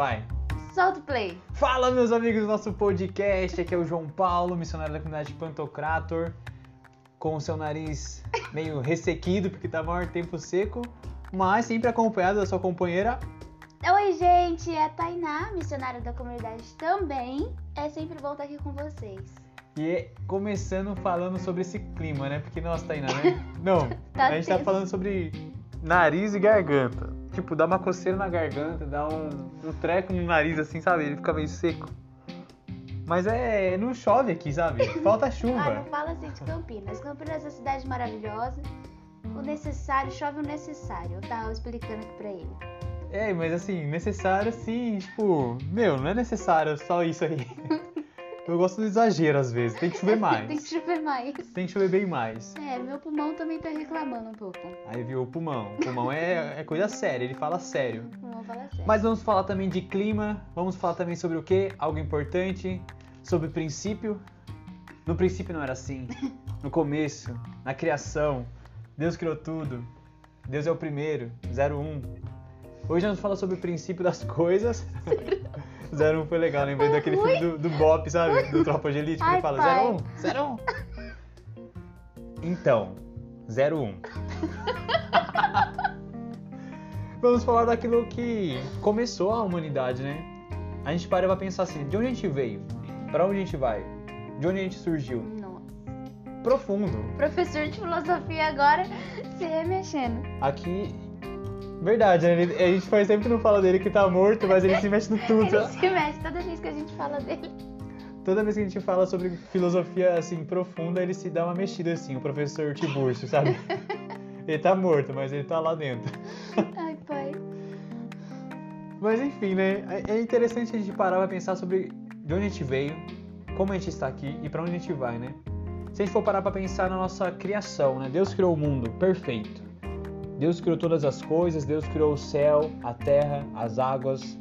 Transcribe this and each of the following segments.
vai. Solta o play. Fala, meus amigos do nosso podcast. Aqui é o João Paulo, missionário da comunidade Pantocrator, com o seu nariz meio ressequido, porque tá maior tempo seco, mas sempre acompanhado da sua companheira. Oi, gente, é a Tainá, missionária da comunidade também. É sempre bom estar aqui com vocês. E começando falando sobre esse clima, né? Porque, nossa, Tainá, né? Não, Tá a gente tá tenso. falando sobre nariz e garganta. Tipo, dá uma coceira na garganta, dá um, um treco no nariz, assim, sabe? Ele fica meio seco. Mas é. Não chove aqui, sabe? Falta Ah, não chuva. fala assim de Campinas. Campinas é uma cidade maravilhosa. O necessário, chove o necessário. Eu tava explicando aqui pra ele. É, mas assim, necessário sim, tipo, meu, não é necessário só isso aí. Eu gosto do exagero às vezes, tem que chover mais. Tem que chover mais. Tem que chover bem mais. É, meu pulmão também tá reclamando um pouco. Aí viu o pulmão. O pulmão é, é coisa séria, ele fala sério. O pulmão fala sério. Mas vamos falar também de clima, vamos falar também sobre o quê? Algo importante, sobre princípio. No princípio não era assim. No começo, na criação, Deus criou tudo. Deus é o primeiro, 01. Hoje vamos falar sobre o princípio das coisas. 01 foi legal, lembrei daquele filme do, do Bop, sabe? Do Tropa de Elite, que ele fala pai. 01, 01. Então, 01. Vamos falar daquilo que começou a humanidade, né? A gente para pra pensar assim, de onde a gente veio? Pra onde a gente vai? De onde a gente surgiu? Nossa. Profundo. Professor de filosofia agora se remexendo. Aqui, verdade, né? Ele- a gente faz sempre que não fala dele que tá morto, mas ele se mexe no tudo. Ele se mexe toda vez que a gente fala dele. Toda vez que a gente fala sobre filosofia assim profunda, ele se dá uma mexida assim, o professor Tiburcio, sabe? Ele tá morto, mas ele tá lá dentro. Ai, pai. Mas enfim, né? É é interessante a gente parar pra pensar sobre de onde a gente veio, como a gente está aqui e pra onde a gente vai, né? Se a gente for parar pra pensar na nossa criação, né? Deus criou o mundo perfeito. Deus criou todas as coisas, Deus criou o céu, a terra, as águas.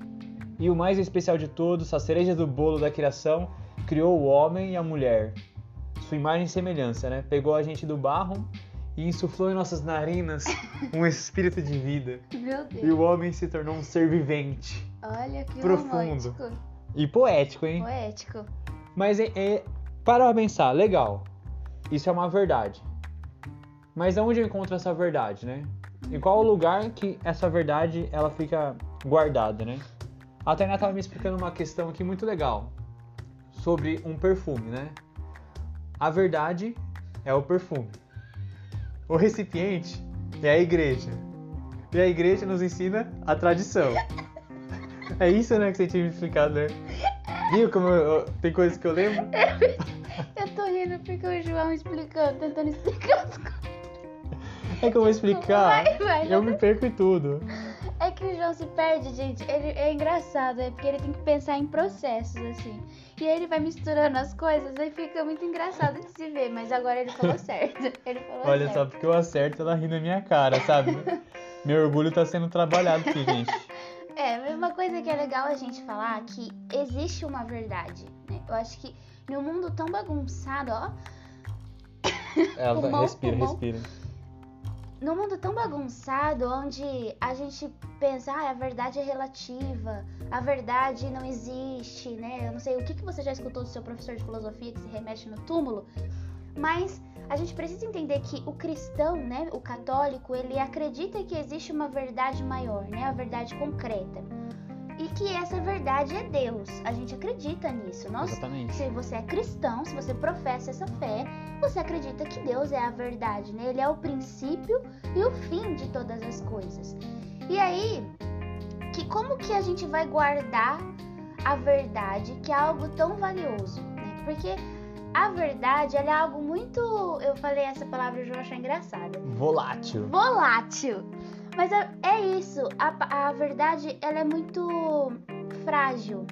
E o mais especial de todos, a cereja do bolo da criação, criou o homem e a mulher. Sua imagem e semelhança, né? Pegou a gente do barro e insuflou em nossas narinas um espírito de vida. Meu Deus. E o homem se tornou um ser vivente. Olha que Profundo. romântico. E poético, hein? Poético. Mas é, é, para pensar, legal. Isso é uma verdade. Mas aonde eu encontro essa verdade, né? Em qual lugar que essa verdade ela fica guardada, né? A Tainá tava me explicando uma questão aqui muito legal sobre um perfume, né? A verdade é o perfume. O recipiente é a igreja. E a igreja nos ensina a tradição. É isso, né, que você tinha me explicado, né? Viu como eu- eu- tem coisas que eu lembro? Eu tô rindo porque o João explicando, tentando explicar as coisas. É que eu vou explicar. Vai, vai, Eu me perco em tudo. É que o João se perde, gente. Ele é engraçado, é porque ele tem que pensar em processos, assim. E aí ele vai misturando as coisas, aí fica muito engraçado de se ver. Mas agora ele falou certo. Ele falou Olha só, certo. porque eu acerto, ela ri na minha cara, sabe? Meu orgulho tá sendo trabalhado aqui, gente. É, mas uma coisa que é legal a gente falar é que existe uma verdade, né? Eu acho que no mundo tão bagunçado, ó, Ela Pulmão, respira, pulmão. respira. Num mundo tão bagunçado onde a gente pensa, ah, a verdade é relativa, a verdade não existe, né? Eu não sei o que, que você já escutou do seu professor de filosofia que se remete no túmulo, mas a gente precisa entender que o cristão, né, o católico, ele acredita que existe uma verdade maior, né, a verdade concreta. Que essa verdade é Deus. A gente acredita nisso. Nós Exatamente. se você é cristão, se você professa essa fé, você acredita que Deus é a verdade, né? Ele é o princípio e o fim de todas as coisas. E aí, que como que a gente vai guardar a verdade, que é algo tão valioso, né? Porque a verdade, ela é algo muito, eu falei essa palavra, eu já achei engraçada Volátil. volátil. Mas é, é isso, a, a verdade ela é muito frágil,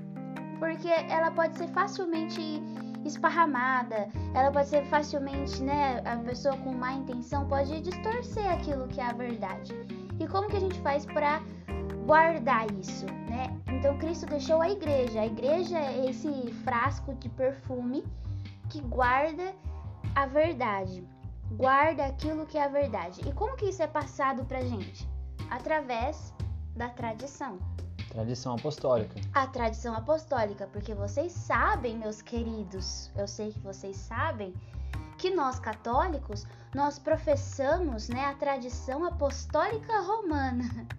porque ela pode ser facilmente esparramada, ela pode ser facilmente, né, a pessoa com má intenção pode distorcer aquilo que é a verdade. E como que a gente faz para guardar isso, né? Então Cristo deixou a igreja. A igreja é esse frasco de perfume que guarda a verdade. Guarda aquilo que é a verdade. E como que isso é passado pra gente? Através da tradição. Tradição apostólica. A tradição apostólica, porque vocês sabem, meus queridos, eu sei que vocês sabem que nós católicos, nós professamos, né, a tradição apostólica romana.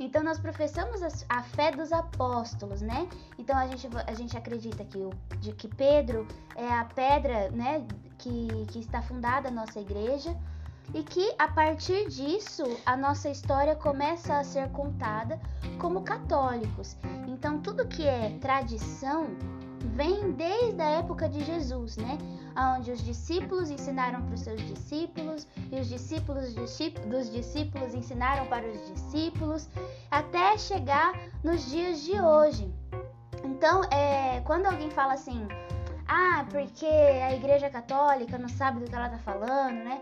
Então nós professamos a, fé dos apóstolos, né? Então a gente, a gente acredita que, o, de, que Pedro é a pedra, né, que, que está fundada a nossa igreja e que a partir disso a nossa história começa a ser contada como católicos. Então tudo que é tradição vem desde a época de Jesus, né? Onde os discípulos ensinaram para os seus discípulos e os discípulos dos discípulos ensinaram para os discípulos, até chegar nos dias de hoje. Então, é, quando alguém fala assim, ah, porque a Igreja Católica não sabe do que ela está falando, né?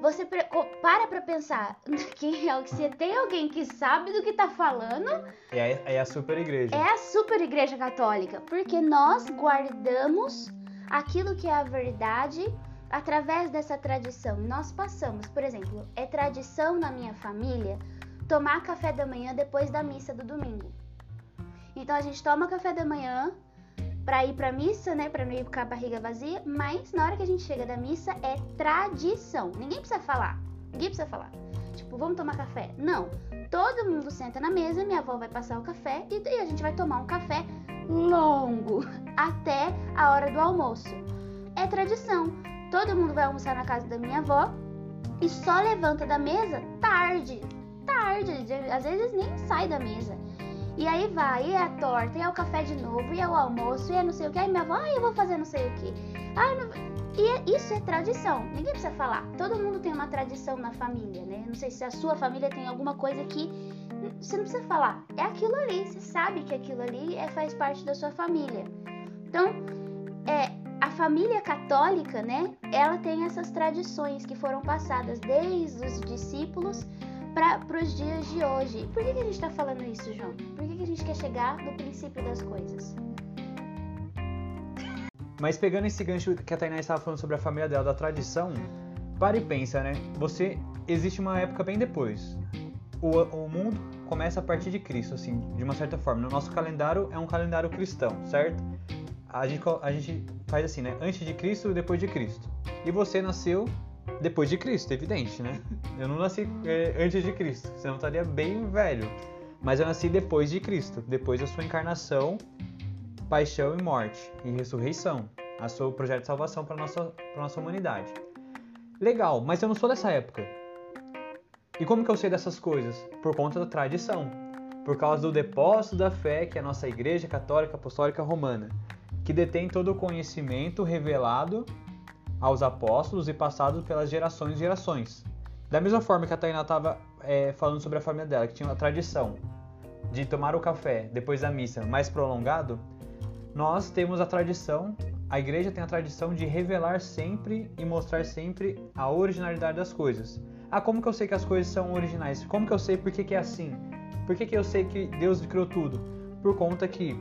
Você para pra pensar que é se tem alguém que sabe do que tá falando. É, é a super igreja. É a super igreja católica. Porque nós guardamos aquilo que é a verdade através dessa tradição. Nós passamos, por exemplo, é tradição na minha família tomar café da manhã depois da missa do domingo. Então a gente toma café da manhã para ir para missa, né, para não ir com a barriga vazia, mas na hora que a gente chega da missa é tradição. Ninguém precisa falar. Ninguém precisa falar. Tipo, vamos tomar café? Não. Todo mundo senta na mesa, minha avó vai passar o café e, a gente vai tomar um café longo até a hora do almoço. É tradição. Todo mundo vai almoçar na casa da minha avó e só levanta da mesa tarde. Tarde, às vezes nem sai da mesa. E aí vai, e é a torta, e é o café de novo, e é o almoço, e é não sei o que. Aí minha avó, ah, eu vou fazer não sei o que. Ah, não... E é, isso é tradição, ninguém precisa falar. Todo mundo tem uma tradição na família, né? Não sei se a sua família tem alguma coisa que você não precisa falar. É aquilo ali, você sabe que aquilo ali é, faz parte da sua família. Então, é, a família católica, né? Ela tem essas tradições que foram passadas desde os discípulos para os dias de hoje. Por que, que a gente está falando isso, João? Que a gente quer chegar no princípio das coisas? Mas pegando esse gancho que a Tainá estava falando sobre a família dela, da tradição, para e pensa, né? Você existe uma época bem depois. O, o mundo começa a partir de Cristo, assim, de uma certa forma. No nosso calendário é um calendário cristão, certo? A gente, a gente faz assim, né? Antes de Cristo e depois de Cristo. E você nasceu depois de Cristo, evidente, né? Eu não nasci é, antes de Cristo, senão eu estaria bem velho. Mas eu nasci depois de Cristo, depois da sua encarnação, paixão e morte e ressurreição, a seu projeto de salvação para nossa nossa humanidade. Legal, mas eu não sou dessa época. E como que eu sei dessas coisas? Por conta da tradição, por causa do depósito da fé que é a nossa Igreja Católica Apostólica Romana, que detém todo o conhecimento revelado aos apóstolos e passado pelas gerações e gerações. Da mesma forma que a Tainá estava é, falando sobre a família dela, que tinha uma tradição de tomar o café depois da missa mais prolongado, nós temos a tradição, a igreja tem a tradição de revelar sempre e mostrar sempre a originalidade das coisas. Ah, como que eu sei que as coisas são originais? Como que eu sei por que, que é assim? Por que, que eu sei que Deus criou tudo? Por conta que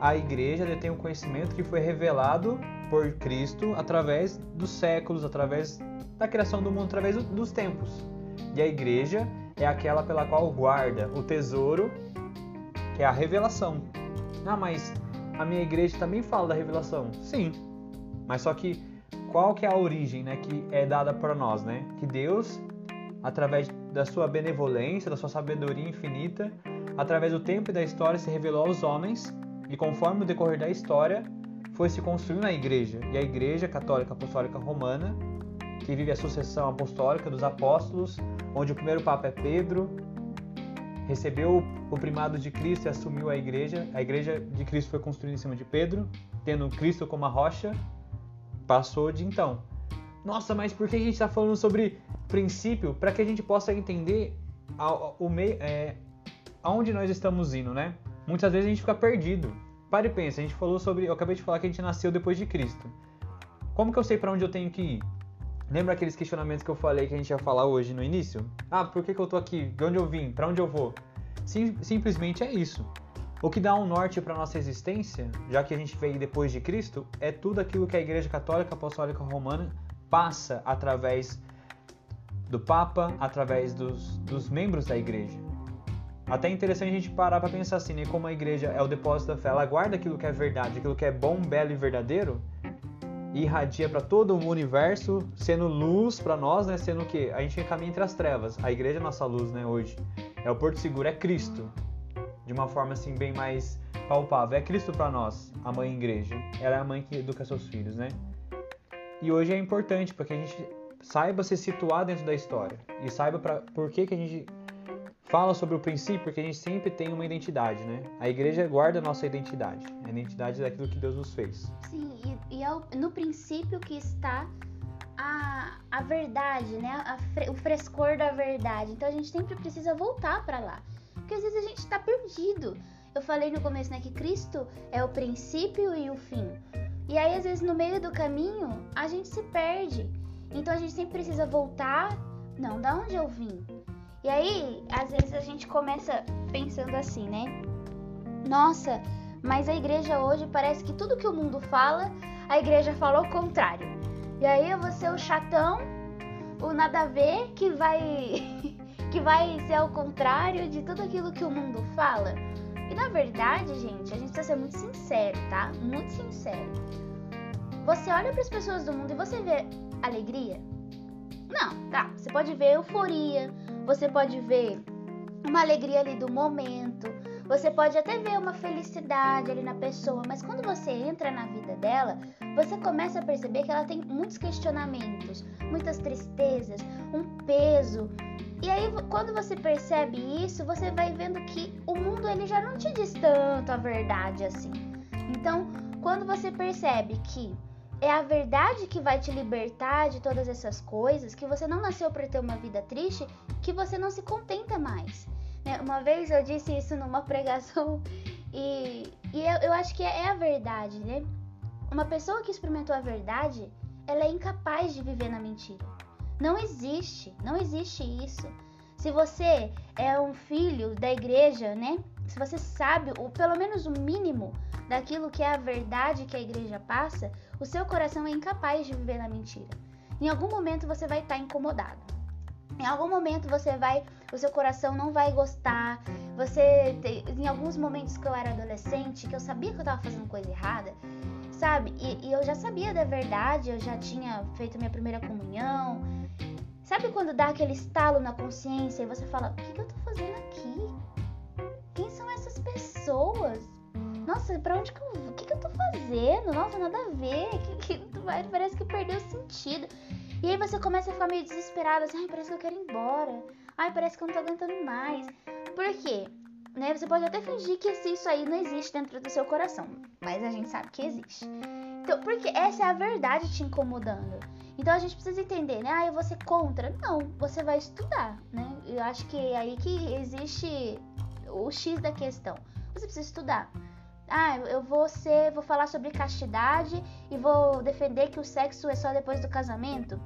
a igreja detém o um conhecimento que foi revelado por Cristo através dos séculos, através da criação do mundo, através dos tempos. E a igreja é aquela pela qual guarda o tesouro, que é a revelação. Ah, mas a minha igreja também fala da revelação. Sim. Mas só que qual que é a origem, né, que é dada para nós, né? Que Deus, através da sua benevolência, da sua sabedoria infinita, através do tempo e da história se revelou aos homens e conforme o decorrer da história, foi se construindo a igreja, e a igreja católica apostólica romana, que vive a sucessão apostólica dos apóstolos, onde o primeiro papa é Pedro, recebeu o primado de Cristo e assumiu a igreja. A igreja de Cristo foi construída em cima de Pedro, tendo Cristo como a rocha, passou de então. Nossa, mas por que a gente está falando sobre princípio? Para que a gente possa entender o meio, é, aonde nós estamos indo, né? Muitas vezes a gente fica perdido. Pare e pense, a gente falou sobre. Eu acabei de falar que a gente nasceu depois de Cristo. Como que eu sei para onde eu tenho que ir? Lembra aqueles questionamentos que eu falei que a gente ia falar hoje no início? Ah, por que, que eu tô aqui? De onde eu vim? Para onde eu vou? Sim, simplesmente é isso. O que dá um norte para nossa existência, já que a gente veio depois de Cristo, é tudo aquilo que a Igreja Católica Apostólica Romana passa através do Papa, através dos, dos membros da Igreja. Até é interessante a gente parar para pensar assim, né? Como a igreja é o depósito da fé, ela guarda aquilo que é verdade, aquilo que é bom, belo e verdadeiro, e irradia para todo o universo, sendo luz para nós, né? Sendo que a gente caminha entre as trevas. A igreja é nossa luz, né? Hoje é o porto seguro, é Cristo, de uma forma assim bem mais palpável. É Cristo para nós, a mãe igreja. Ela é a mãe que educa seus filhos, né? E hoje é importante para que a gente saiba se situar dentro da história e saiba pra, por que, que a gente fala sobre o princípio, porque a gente sempre tem uma identidade, né? A igreja guarda a nossa identidade, a identidade daquilo que Deus nos fez. Sim, e, e é no princípio que está a, a verdade, né? A, o frescor da verdade. Então a gente sempre precisa voltar para lá, porque às vezes a gente está perdido. Eu falei no começo, né, que Cristo é o princípio e o fim. E aí, às vezes, no meio do caminho, a gente se perde. Então a gente sempre precisa voltar. Não, da onde eu vim? E aí, às vezes a gente começa pensando assim, né? Nossa, mas a igreja hoje parece que tudo que o mundo fala, a igreja fala o contrário. E aí eu vou ser o chatão, o nada a ver, que vai que vai ser ao contrário de tudo aquilo que o mundo fala. E na verdade, gente, a gente precisa ser muito sincero, tá? Muito sincero. Você olha para as pessoas do mundo e você vê alegria? Não, tá. Você pode ver euforia, você pode ver uma alegria ali do momento, você pode até ver uma felicidade ali na pessoa, mas quando você entra na vida dela, você começa a perceber que ela tem muitos questionamentos, muitas tristezas, um peso, e aí, quando você percebe isso, você vai vendo que o mundo ele já não te diz tanto a verdade assim. Então, quando você percebe que é a verdade que vai te libertar de todas essas coisas, que você não nasceu para ter uma vida triste, que você não se contenta mais. Né? Uma vez eu disse isso numa pregação e, e eu, eu acho que é, é a verdade, né? Uma pessoa que experimentou a verdade, ela é incapaz de viver na mentira. Não existe, não existe isso. Se você é um filho da igreja, né? Se você sabe, ou pelo menos o mínimo daquilo que é a verdade que a igreja passa, o seu coração é incapaz de viver na mentira. Em algum momento você vai estar incomodado. Em algum momento você vai, o seu coração não vai gostar. Você, em alguns momentos que eu era adolescente, que eu sabia que eu estava fazendo coisa errada, sabe? E, e eu já sabia da verdade, eu já tinha feito minha primeira comunhão, Sabe quando dá aquele estalo na consciência e você fala: o que, que eu tô fazendo aqui? Quem são essas pessoas? Nossa, pra onde que eu? O que, que eu tô fazendo? Nossa, nada a ver. Que, que, parece que perdeu o sentido. E aí você começa a ficar meio desesperado, assim, ai, parece que eu quero ir embora. Ai, parece que eu não tô aguentando mais. Por quê? Né? Você pode até fingir que isso aí não existe dentro do seu coração, mas a gente sabe que existe. Então, porque essa é a verdade te incomodando. Então a gente precisa entender, né? Ah, eu vou ser contra. Não, você vai estudar, né? Eu acho que é aí que existe o X da questão. Você precisa estudar. Ah, eu vou ser, vou falar sobre castidade e vou defender que o sexo é só depois do casamento.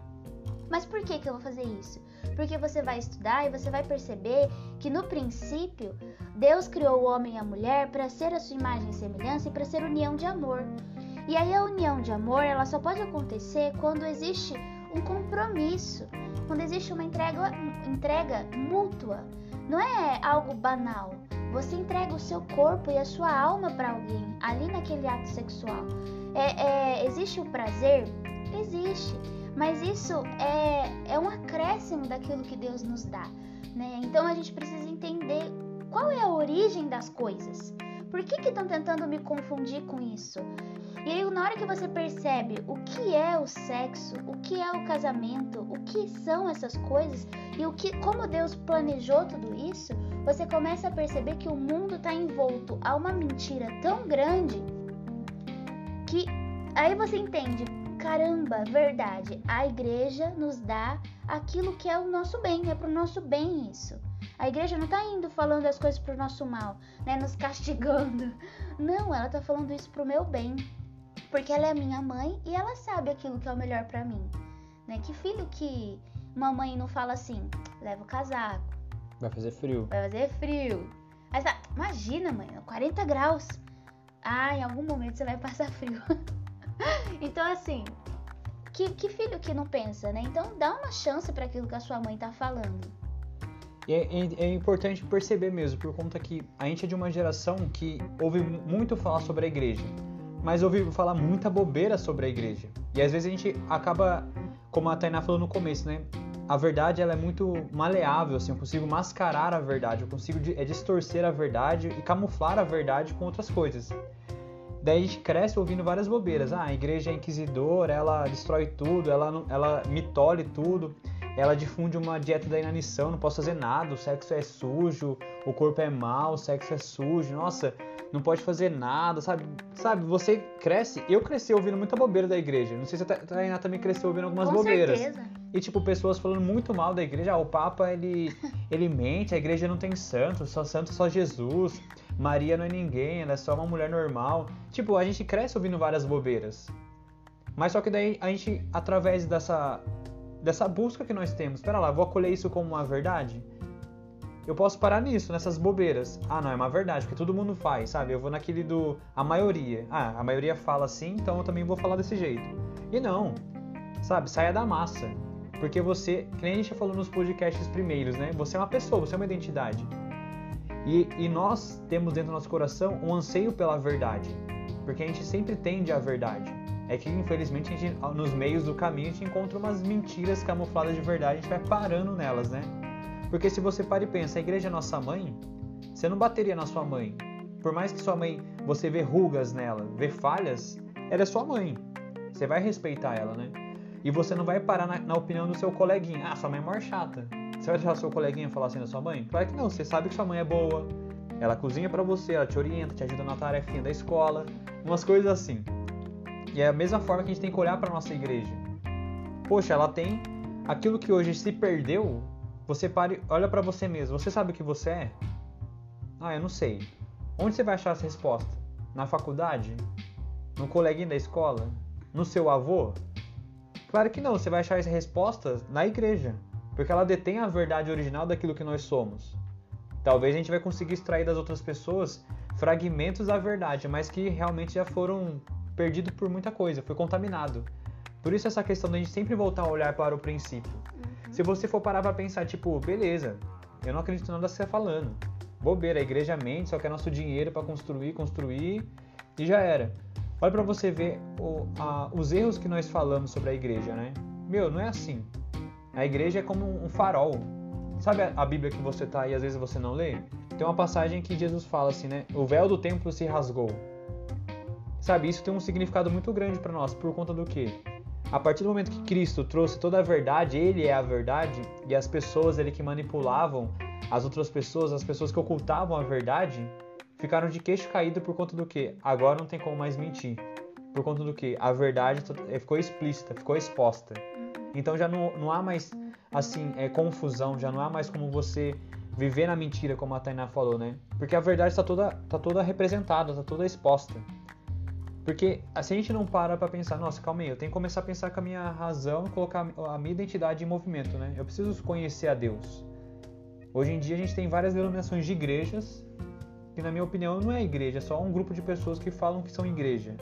Mas por que que eu vou fazer isso? Porque você vai estudar e você vai perceber que no princípio Deus criou o homem e a mulher para ser a sua imagem e semelhança e para ser união de amor. E aí a união de amor, ela só pode acontecer quando existe um compromisso, quando existe uma entrega, entrega mútua. Não é algo banal. Você entrega o seu corpo e a sua alma para alguém ali naquele ato sexual. É, é, existe o prazer? Existe. Mas isso é, é um acréscimo daquilo que Deus nos dá. Né? Então a gente precisa entender qual é a origem das coisas. Por que estão tentando me confundir com isso? E aí, na hora que você percebe o que é o sexo, o que é o casamento, o que são essas coisas e o que, como Deus planejou tudo isso, você começa a perceber que o mundo está envolto a uma mentira tão grande que aí você entende, caramba, verdade, a igreja nos dá aquilo que é o nosso bem, é pro nosso bem isso. A igreja não está indo falando as coisas pro nosso mal, né, nos castigando. Não, ela está falando isso pro meu bem porque ela é minha mãe e ela sabe aquilo que é o melhor para mim. Né? Que filho que mamãe não fala assim, leva o casaco. Vai fazer frio. Vai fazer frio. Aí você imagina, mãe, 40 graus. Ah, em algum momento você vai passar frio. então, assim, que, que, filho que não pensa, né? Então, dá uma chance para aquilo que a sua mãe tá falando. É, é, é, importante perceber mesmo, por conta que a gente é de uma geração que ouve muito falar sobre a igreja, mas ouve falar muita bobeira sobre a igreja. E às vezes a gente acaba, como a Tainá falou no começo, né? A verdade ela é muito maleável, assim, eu consigo mascarar a verdade, eu consigo é, distorcer a verdade e camuflar a verdade com outras coisas. Daí a gente cresce ouvindo várias bobeiras. Ah, a igreja é inquisidora, ela destrói tudo, ela, ela mitole tudo ela difunde uma dieta da inanição, não posso fazer nada, o sexo é sujo, o corpo é mau, o sexo é sujo, nossa, não pode fazer nada, sabe? Sabe, você cresce, eu cresci ouvindo muita bobeira da igreja, não sei se a Tainá também cresceu ouvindo algumas Com bobeiras. Certeza. E tipo, pessoas falando muito mal da igreja, ah, o Papa, ele, ele mente, a igreja não tem santo, só santo só Jesus, Maria não é ninguém, ela é só uma mulher normal. Tipo, a gente cresce ouvindo várias bobeiras. Mas só que daí a gente, através dessa dessa busca que nós temos. Espera lá, vou acolher isso como uma verdade? Eu posso parar nisso, nessas bobeiras. Ah, não, é uma verdade, porque todo mundo faz, sabe? Eu vou naquele do a maioria. Ah, a maioria fala assim, então eu também vou falar desse jeito. E não, sabe? Saia da massa. Porque você, que nem a gente falou nos podcasts primeiros, né? Você é uma pessoa, você é uma identidade. E, e nós temos dentro do nosso coração um anseio pela verdade. Porque a gente sempre tende à verdade é que infelizmente a gente, nos meios do caminho a gente encontra umas mentiras camufladas de verdade, a gente vai parando nelas, né? Porque se você para e pensa, a igreja é nossa mãe, você não bateria na sua mãe. Por mais que sua mãe, você vê rugas nela, vê falhas, ela é sua mãe. Você vai respeitar ela, né? E você não vai parar na, na opinião do seu coleguinha. Ah, sua mãe é maior chata. Você vai deixar seu coleguinha falar assim da sua mãe? Claro que não, você sabe que sua mãe é boa. Ela cozinha para você, ela te orienta, te ajuda na tarefinha da escola, umas coisas assim. E é a mesma forma que a gente tem que olhar para nossa igreja. Poxa, ela tem aquilo que hoje se perdeu. Você pare, olha para você mesmo. Você sabe o que você é? Ah, eu não sei. Onde você vai achar essa resposta? Na faculdade? No coleguinha da escola? No seu avô? Claro que não, você vai achar essa resposta na igreja, porque ela detém a verdade original daquilo que nós somos. Talvez a gente vai conseguir extrair das outras pessoas fragmentos da verdade, mas que realmente já foram perdido por muita coisa, foi contaminado. Por isso essa questão de a gente sempre voltar a olhar para o princípio. Se você for parar para pensar, tipo, beleza, eu não acredito em nada que você está falando. Bobeira, a igreja mente, só quer nosso dinheiro para construir, construir e já era. Olha para você ver o, a, os erros que nós falamos sobre a igreja, né? Meu, não é assim. A igreja é como um farol. Sabe a, a Bíblia que você tá e às vezes você não lê? Tem uma passagem que Jesus fala assim, né? O véu do templo se rasgou. Sabe, isso tem um significado muito grande para nós, por conta do que? A partir do momento que Cristo trouxe toda a verdade, ele é a verdade, e as pessoas ele que manipulavam as outras pessoas, as pessoas que ocultavam a verdade, ficaram de queixo caído por conta do que? Agora não tem como mais mentir. Por conta do que? A verdade eh, ficou explícita, ficou exposta. Então já não, não há mais assim é, confusão, já não há mais como você viver na mentira, como a Tainá falou, né? Porque a verdade está toda, tá toda representada, está toda exposta. Porque se a gente não para pra pensar, nossa, calma aí, eu tenho que começar a pensar com a minha razão, colocar a minha identidade em movimento, né? Eu preciso conhecer a Deus. Hoje em dia a gente tem várias denominações de igrejas, que na minha opinião não é igreja, é só um grupo de pessoas que falam que são igreja.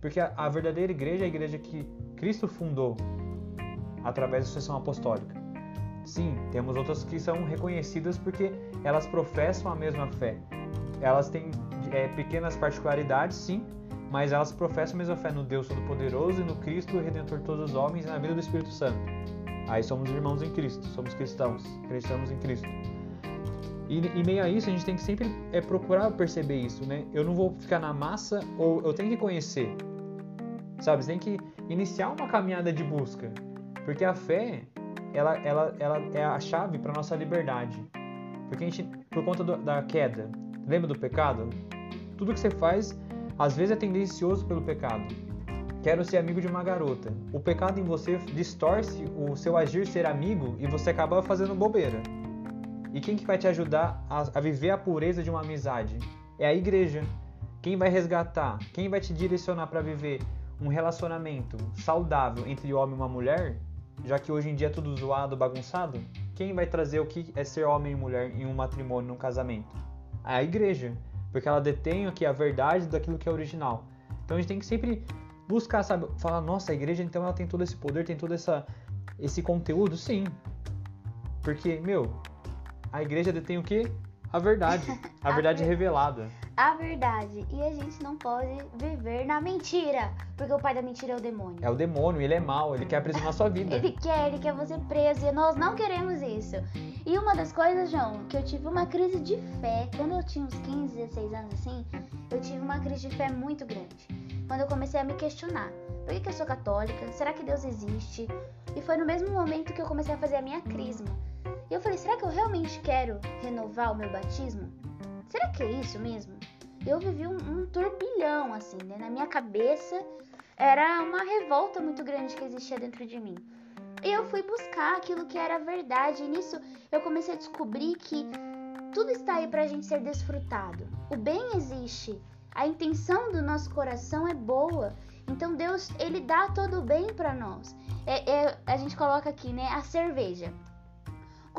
Porque a, a verdadeira igreja é a igreja que Cristo fundou através da sucessão apostólica. Sim, temos outras que são reconhecidas porque elas professam a mesma fé. Elas têm é, pequenas particularidades, sim, mas elas professam a mesma fé no Deus Todo-Poderoso e no Cristo, Redentor de todos os homens e na vida do Espírito Santo. Aí somos irmãos em Cristo, somos cristãos, cristãos em Cristo. E, e meio a isso, a gente tem que sempre é, procurar perceber isso, né? Eu não vou ficar na massa ou eu tenho que conhecer. Sabe? Você tem que iniciar uma caminhada de busca. Porque a fé, ela, ela, ela é a chave para nossa liberdade. Porque a gente, por conta do, da queda, lembra do pecado? Tudo que você faz às vezes é tendencioso pelo pecado. Quero ser amigo de uma garota. O pecado em você distorce o seu agir ser amigo e você acaba fazendo bobeira. E quem que vai te ajudar a, a viver a pureza de uma amizade? É a igreja. Quem vai resgatar? Quem vai te direcionar para viver um relacionamento saudável entre homem e uma mulher? Já que hoje em dia é tudo zoado, bagunçado? Quem vai trazer o que é ser homem e mulher em um matrimônio, num casamento? A igreja porque ela detém aqui a verdade daquilo que é original. Então a gente tem que sempre buscar, sabe, falar, nossa, a igreja então ela tem todo esse poder, tem todo essa, esse conteúdo, sim. Porque, meu, a igreja detém o quê? A verdade. A, verdade ver- revelada. A verdade. E a gente não pode viver na mentira. Porque o pai da mentira é o demônio. É o demônio, ele é mau, ele quer aprisionar a sua vida. Ele quer, ele quer você preso e nós não queremos isso. E uma das coisas, João, que eu tive uma crise de fé, quando eu tinha uns 15, 16 anos assim, eu tive uma crise de fé muito grande. Quando eu comecei a me questionar, por que, que eu sou católica? Será que Deus existe? E foi no mesmo momento que eu comecei a fazer a minha crisma. E eu falei, será que eu realmente quero renovar o meu batismo? Será que é isso mesmo? Eu vivi um, um turbilhão, assim, né? Na minha cabeça era uma revolta muito grande que existia dentro de mim. Eu fui buscar aquilo que era verdade. E nisso eu comecei a descobrir que tudo está aí pra gente ser desfrutado. O bem existe. A intenção do nosso coração é boa. Então Deus, ele dá todo o bem pra nós. É, é- a gente coloca aqui, né, a cerveja.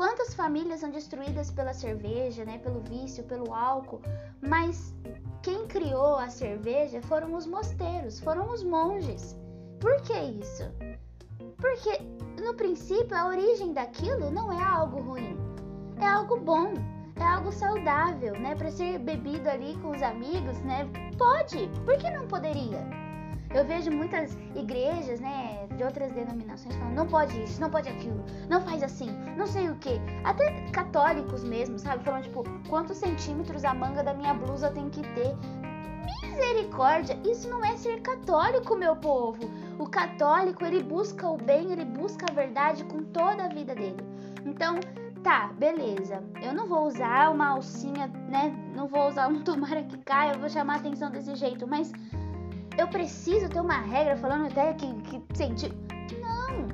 Quantas famílias são destruídas pela cerveja, né, pelo vício, pelo álcool, mas quem criou a cerveja foram os mosteiros, foram os monges. Por que isso? Porque no princípio a origem daquilo não é algo ruim, é algo bom, é algo saudável, né? Para ser bebido ali com os amigos, né? Pode, por que não poderia? Eu vejo muitas igrejas, né, de outras denominações falando, não pode isso, não pode aquilo, não faz assim, não sei o que. Até católicos mesmo, sabe? Falando, tipo, quantos centímetros a manga da minha blusa tem que ter. Misericórdia, isso não é ser católico, meu povo. O católico, ele busca o bem, ele busca a verdade com toda a vida dele. Então, tá, beleza. Eu não vou usar uma alcinha, né? Não vou usar um tomara que caia, eu vou chamar a atenção desse jeito, mas eu preciso ter uma regra falando até que, que senti. Não,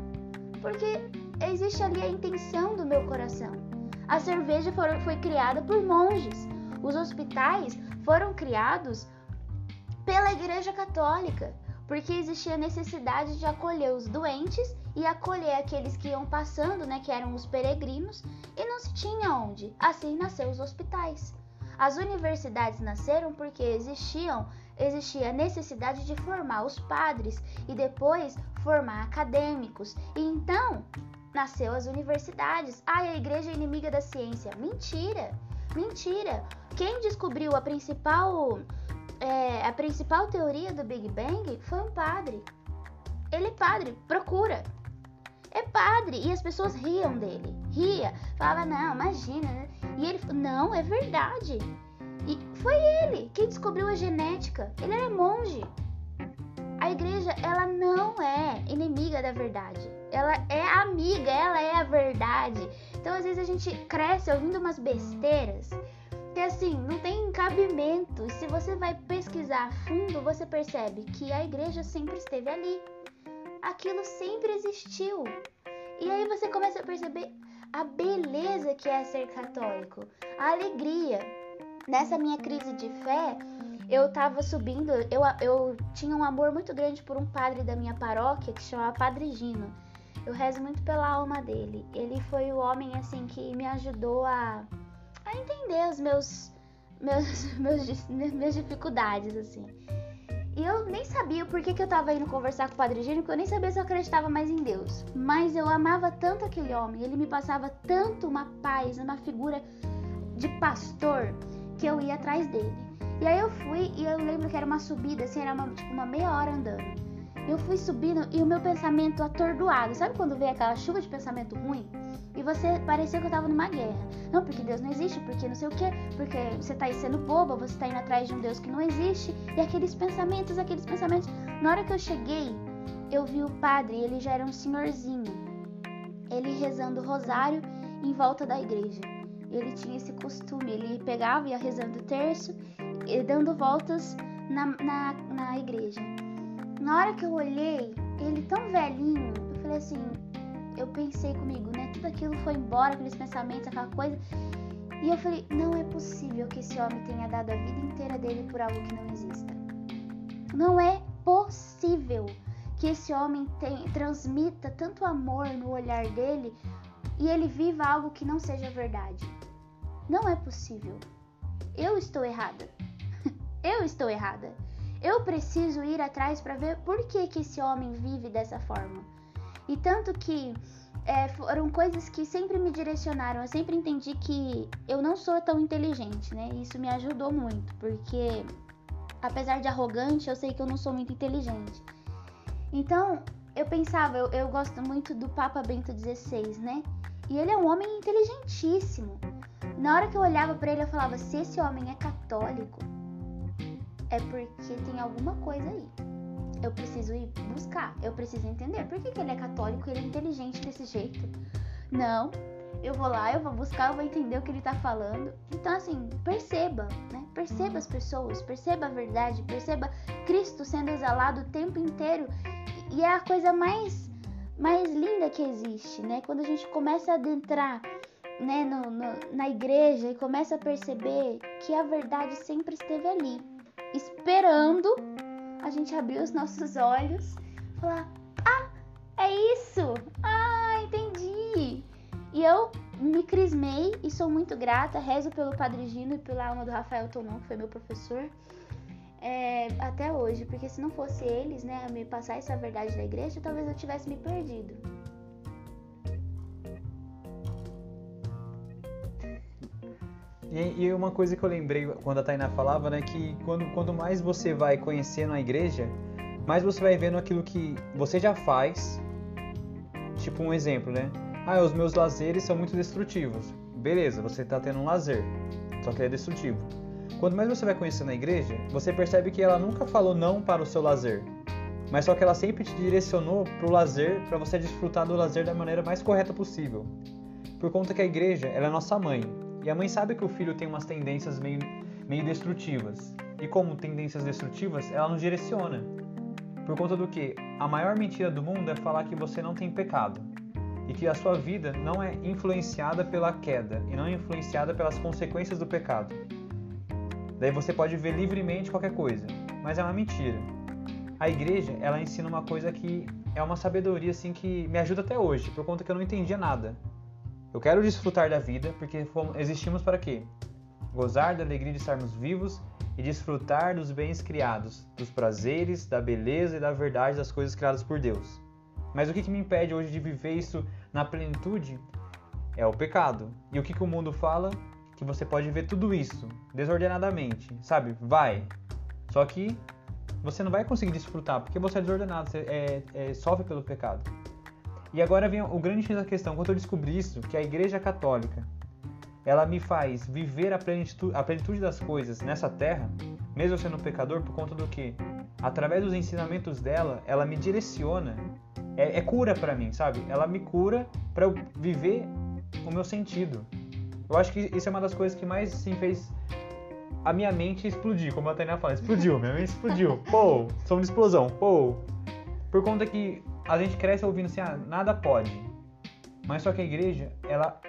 porque existe ali a intenção do meu coração. A cerveja foram- foi criada por monges. Os hospitais foram criados pela Igreja Católica, porque existia a necessidade de acolher os doentes e acolher aqueles que iam passando, né, que eram os peregrinos, e não se tinha onde. Assim nasceu os hospitais. As universidades nasceram porque existiam existia a necessidade de formar os padres e depois formar acadêmicos. E então nasceu as universidades. Ah, a igreja é inimiga da ciência. Mentira! Mentira! Quem descobriu a principal é, a principal teoria do Big Bang foi um padre. Ele é padre, procura. É padre. E as pessoas riam dele. Ria. Falava, não, imagina. né? E ele, não, é verdade. E foi ele quem descobriu a genética. Ele era monge. A igreja, ela não é inimiga da verdade. Ela é amiga, ela é a verdade. Então, às vezes, a gente cresce ouvindo umas besteiras que, assim, não tem cabimento. Se você vai pesquisar a fundo, você percebe que a igreja sempre esteve ali. Aquilo sempre existiu. E aí você começa a perceber a beleza que é ser católico, a alegria. Nessa minha crise de fé, eu tava subindo, eu, eu tinha um amor muito grande por um padre da minha paróquia que se chamava Padre Gino. Eu rezo muito pela alma dele. Ele foi o homem assim que me ajudou a, a entender os meus, meus, meus, minhas dificuldades assim. E eu nem sabia por que, que eu tava indo conversar com o Padre Gino, porque eu nem sabia se eu acreditava mais em Deus. Mas eu amava tanto aquele homem, ele me passava tanto uma paz, uma figura de pastor, que eu ia atrás dele. E aí eu fui e eu lembro que era uma subida, assim, era uma, tipo uma meia hora andando. Eu fui subindo e o meu pensamento atordoado. Sabe quando vem aquela chuva de pensamento ruim? E você pareceu que eu tava numa guerra. Não, porque Deus não existe, porque não sei o quê, porque você tá aí sendo boba, você tá indo atrás de um Deus que não existe. E aqueles pensamentos, aqueles pensamentos. Na hora que eu cheguei, eu vi o padre, ele já era um senhorzinho. Ele rezando o rosário em volta da igreja. Ele tinha esse costume, ele pegava e ia rezando o terço e dando voltas na, na, na igreja. Na hora que eu olhei, ele tão velhinho, eu falei assim, eu pensei comigo, né? Tudo aquilo foi embora, aqueles pensamentos, aquela coisa. E eu falei, não é possível que esse homem tenha dado a vida inteira dele por algo que não exista. Não é possível que esse homem tem- transmita tanto amor no olhar dele e ele viva algo que não seja verdade. Não é possível. Eu estou errada. Eu estou errada. Eu preciso ir atrás para ver por que, que esse homem vive dessa forma. E tanto que é, foram coisas que sempre me direcionaram. Eu sempre entendi que eu não sou tão inteligente, né? Isso me ajudou muito, porque apesar de arrogante, eu sei que eu não sou muito inteligente. Então, eu pensava, eu, eu gosto muito do Papa Bento XVI, né? E ele é um homem inteligentíssimo. Na hora que eu olhava para ele, eu falava: se esse homem é católico, é porque tem alguma coisa aí. Eu preciso ir buscar, eu preciso entender. Por que, que ele é católico ele é inteligente desse jeito? Não, eu vou lá, eu vou buscar, eu vou entender o que ele tá falando. Então, assim, perceba, né? Perceba as pessoas, perceba a verdade, perceba Cristo sendo exalado o tempo inteiro. E é a coisa mais, mais linda que existe, né? Quando a gente começa a adentrar né, no, no, na igreja e começa a perceber que a verdade sempre esteve ali, esperando a gente abrir os nossos olhos, falar: Ah, é isso! Ah, entendi! E eu me crismei e sou muito grata, rezo pelo Padre Gino e pela alma do Rafael Tomão, que foi meu professor, é, até hoje, porque se não fosse eles, né, me passar essa verdade da igreja, talvez eu tivesse me perdido. E, e, uma coisa que eu lembrei quando a Tainá falava, né, que quando, quando mais você vai conhecendo a igreja, mais você vai vendo aquilo que você já faz. Tipo um exemplo, né? Ah, os meus lazeres são muito destrutivos. Beleza, você está tendo um lazer, só que ele é destrutivo. Quanto mais você vai conhecendo a igreja, você percebe que ela nunca falou não para o seu lazer, mas só que ela sempre te direcionou para o lazer, para você desfrutar do lazer da maneira mais correta possível. Por conta que a igreja ela é nossa mãe, e a mãe sabe que o filho tem umas tendências meio, meio destrutivas. E como tendências destrutivas, ela nos direciona. Por conta do que a maior mentira do mundo é falar que você não tem pecado e que a sua vida não é influenciada pela queda e não é influenciada pelas consequências do pecado. Daí você pode ver livremente qualquer coisa, mas é uma mentira. A igreja, ela ensina uma coisa que é uma sabedoria assim que me ajuda até hoje, por conta que eu não entendia nada. Eu quero desfrutar da vida porque existimos para quê? Gozar da alegria de estarmos vivos e desfrutar dos bens criados, dos prazeres, da beleza e da verdade das coisas criadas por Deus. Mas o que, me impede hoje de viver isso na plenitude é o pecado. E o que, que o mundo fala? Que você pode ver tudo isso desordenadamente, sabe? Vai. Só que você não vai conseguir desfrutar porque você é desordenado, você é, é, sofre pelo pecado. E agora vem o grande X da questão. Quando eu descobri isso, que a Igreja Católica ela me faz viver a plenitude, a plenitude das coisas nessa terra, mesmo sendo pecador, por conta do que? Através dos ensinamentos dela, ela me direciona. É, é cura para mim, sabe? Ela me cura para eu viver o meu sentido. Eu acho que isso é uma das coisas que mais assim, fez a minha mente explodir, como a Tainá fala, explodiu, minha mente explodiu. Pô, som de explosão, pô. Por conta que a gente cresce ouvindo assim, ah, nada pode. Mas só que a igreja, ela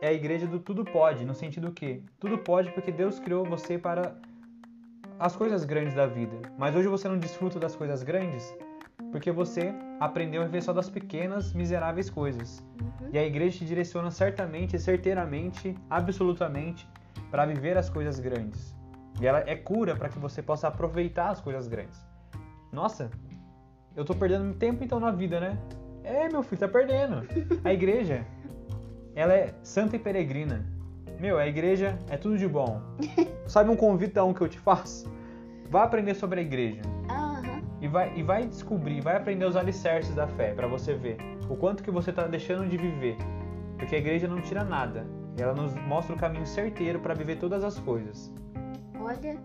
é a igreja do tudo pode, no sentido que tudo pode porque Deus criou você para as coisas grandes da vida. Mas hoje você não desfruta das coisas grandes porque você aprendeu a viver só das pequenas, miseráveis coisas. Uhum. E a igreja te direciona certamente, certeiramente, absolutamente para viver as coisas grandes. E ela é cura para que você possa aproveitar as coisas grandes. Nossa, eu tô perdendo tempo então na vida, né? É, meu filho, tá perdendo. A igreja, ela é santa e peregrina. Meu, a igreja é tudo de bom. Sabe um convitão que eu te faço? Vai aprender sobre a igreja. Uhum. E, vai, e vai descobrir, vai aprender os alicerces da fé para você ver o quanto que você tá deixando de viver. Porque a igreja não tira nada. Ela nos mostra o caminho certeiro para viver todas as coisas. Olha,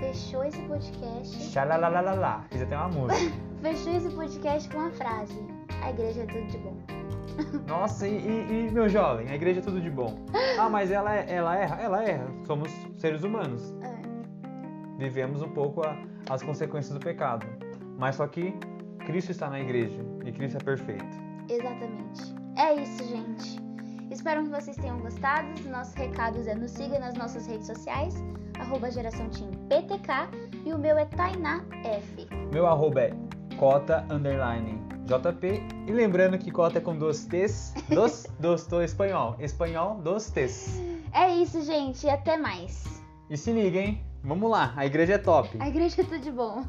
fechou esse podcast. Xalalalala. Fiz até uma música. Fechou esse podcast com uma frase: A igreja é tudo de bom. Nossa, e, e, e, meu jovem, a igreja é tudo de bom. Ah, mas ela, ela erra? Ela erra. Somos seres humanos. É. Vivemos um pouco a, as consequências do pecado. Mas só que Cristo está na igreja e Cristo é perfeito. Exatamente. É isso, gente. Espero que vocês tenham gostado. Os nossos recados é nos siga nas nossas redes sociais, arroba geração PTK, e o meu é Tainá F. Meu arroba é cota underline JP. E lembrando que cota é com dois T's, dos, dos, do espanhol. Espanhol, dos T's. É isso, gente. Até mais. E se liga, hein? Vamos lá, a igreja é top. A igreja é tudo de bom.